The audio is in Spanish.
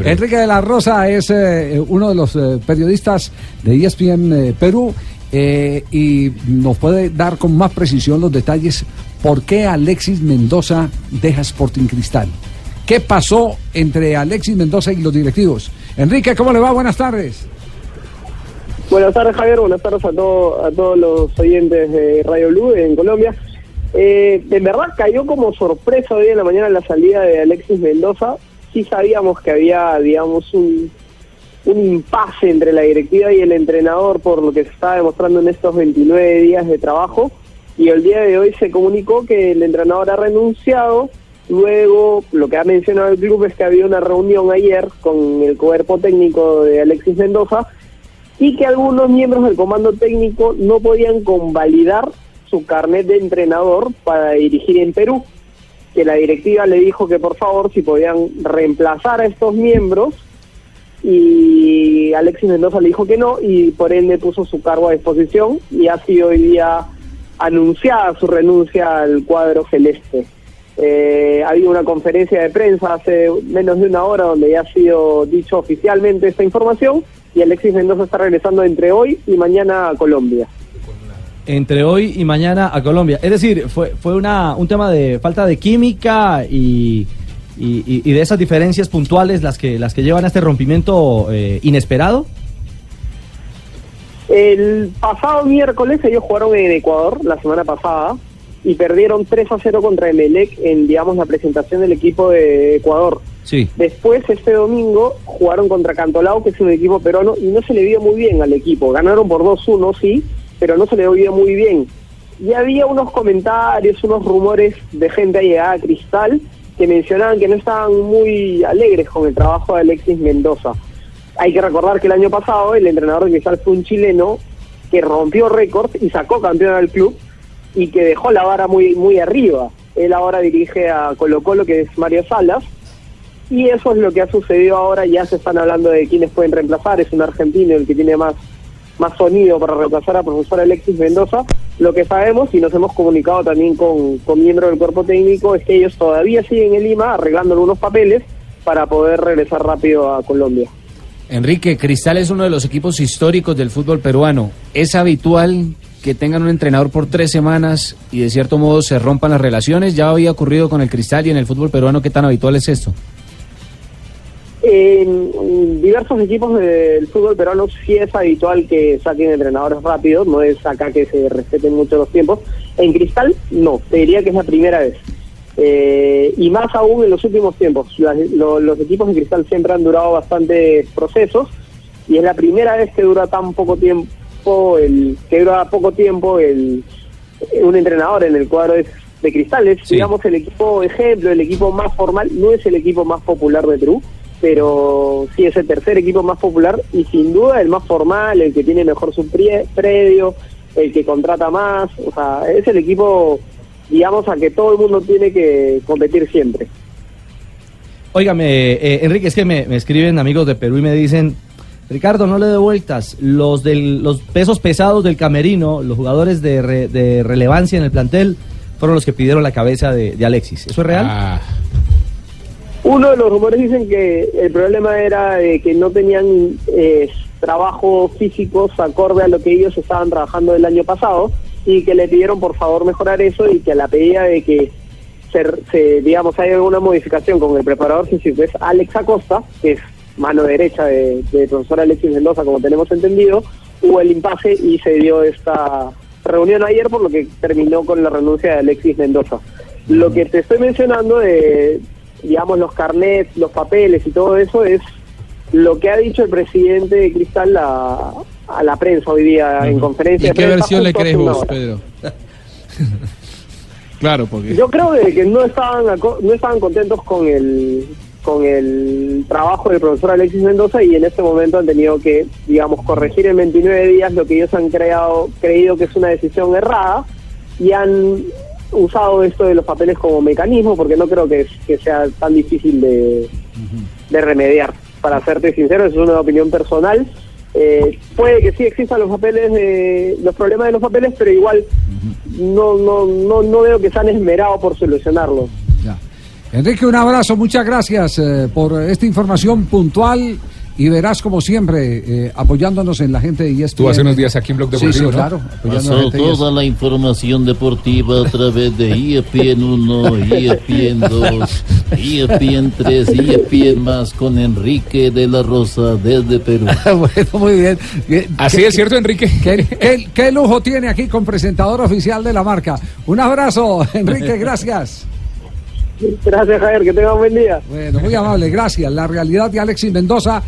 hombre. Enrique de la Rosa es eh, uno de los eh, periodistas de ESPN eh, Perú eh, y nos puede dar con más precisión los detalles por qué Alexis Mendoza deja Sporting Cristal. ¿Qué pasó entre Alexis Mendoza y los directivos? Enrique, ¿cómo le va? Buenas tardes. Buenas tardes, Javier. Buenas tardes a, todo- a todos los oyentes de Radio Blue en Colombia. Eh, en verdad cayó como sorpresa hoy en la mañana la salida de Alexis Mendoza. Sí sabíamos que había, digamos, un, un impasse entre la directiva y el entrenador por lo que se estaba demostrando en estos 29 días de trabajo. Y el día de hoy se comunicó que el entrenador ha renunciado. Luego, lo que ha mencionado el club es que había una reunión ayer con el cuerpo técnico de Alexis Mendoza y que algunos miembros del comando técnico no podían convalidar su carnet de entrenador para dirigir en Perú, que la directiva le dijo que por favor si podían reemplazar a estos miembros y Alexis Mendoza le dijo que no y por ende puso su cargo a disposición y ha sido hoy día anunciada su renuncia al cuadro celeste. Eh, ha habido una conferencia de prensa hace menos de una hora donde ya ha sido dicho oficialmente esta información y Alexis Mendoza está regresando entre hoy y mañana a Colombia. Entre hoy y mañana a Colombia. Es decir, fue, fue una, un tema de falta de química y, y- de esas diferencias puntuales las que, las que llevan a este rompimiento eh, inesperado. El pasado miércoles ellos jugaron en Ecuador la semana pasada y perdieron 3 a 0 contra Emelec en, digamos, la presentación del equipo de Ecuador. Sí. Después, este domingo, jugaron contra Cantolao, que es un equipo peruano, y no se le vio muy bien al equipo. Ganaron por 2-1, sí, pero no se le vio muy bien. Y había unos comentarios, unos rumores de gente allegada a Cristal que mencionaban que no estaban muy alegres con el trabajo de Alexis Mendoza. Hay que recordar que el año pasado el entrenador de Cristal fue un chileno que rompió récords y sacó campeón al club y que dejó la vara muy, muy arriba. Él ahora dirige a Colo Colo, que es Mario Salas, y eso es lo que ha sucedido ahora, ya se están hablando de quiénes pueden reemplazar, es un argentino el que tiene más, más sonido para reemplazar a profesor Alexis Mendoza. Lo que sabemos y nos hemos comunicado también con, con miembros del cuerpo técnico es que ellos todavía siguen en Lima arreglando algunos papeles para poder regresar rápido a Colombia. Enrique, Cristal es uno de los equipos históricos del fútbol peruano. ¿Es habitual que tengan un entrenador por tres semanas y de cierto modo se rompan las relaciones? Ya había ocurrido con el Cristal y en el fútbol peruano, ¿qué tan habitual es esto? En diversos equipos del fútbol peruano sí es habitual que saquen entrenadores rápidos, no es acá que se respeten mucho los tiempos. En Cristal, no, te diría que es la primera vez. Eh, y más aún en los últimos tiempos. Las- lo- los equipos de Cristal siempre han durado bastantes procesos y es la primera vez que dura tan poco tiempo, el que dura poco tiempo el, un entrenador en el cuadro de, de Cristal. Es, digamos, el equipo ejemplo, el equipo más formal, no es el equipo más popular de Perú, pero sí es el tercer equipo más popular y sin duda el más formal, el que tiene mejor su predio, el que contrata más, o sea, es el equipo, digamos, a que todo el mundo tiene que competir siempre. Óigame, eh, Enrique, es que me, me escriben amigos de Perú y me dicen, Ricardo, no le dé vueltas. Los, del, los pesos pesados del camerino, los jugadores de, re- de relevancia en el plantel, fueron los que pidieron la cabeza de, de Alexis. ¿Eso es real? Ah, Uno de los rumores dicen que el problema era de que no tenían eh, trabajos físicos acorde a lo que ellos estaban trabajando el año pasado y que le pidieron por favor mejorar eso y que a la pedida de que se, se, digamos hay alguna modificación con el preparador físico es Alex Acosta, que es mano derecha de, de profesor Alexis Mendoza, como tenemos entendido, hubo el impasse y se dio esta reunión ayer, por lo que terminó con la renuncia de Alexis Mendoza. Lo que te estoy mencionando de, digamos, los carnets, los papeles y todo eso es lo que ha dicho el presidente de Cristal a, a la prensa hoy día en conferencia. ¿Y de qué prensa versión le crees vos. Pedro? claro, porque... Yo creo de que no estaban no estaban contentos con el con el trabajo del profesor Alexis Mendoza y en este momento han tenido que, digamos, corregir en 29 días lo que ellos han creado, creído que es una decisión errada y han usado esto de los papeles como mecanismo porque no creo que, que sea tan difícil de, de remediar. Para serte sincero, eso es una opinión personal. Eh, puede que sí existan los papeles, de, los problemas de los papeles, pero igual no, no, no, no veo que se han esmerado por solucionarlos. Enrique, un abrazo, muchas gracias eh, por esta información puntual y verás como siempre eh, apoyándonos en la gente de ESPN. Estuvo hace unos días aquí en Blog Sí, Deportivo, sí, ¿no? claro. a la Pasó gente de toda la información deportiva a través de E ESPN 1, ESPN 2, ESPN 3, ESPN más con Enrique de la Rosa desde Perú. Bueno, muy bien. Así ¿qué- es cierto, Enrique. ¿Qué, qué, qué lujo tiene aquí con presentador oficial de la marca? Un abrazo, Enrique, gracias. Gracias, Javier, que tenga un buen día. Bueno, muy amable, gracias. La realidad de Alexis Mendoza.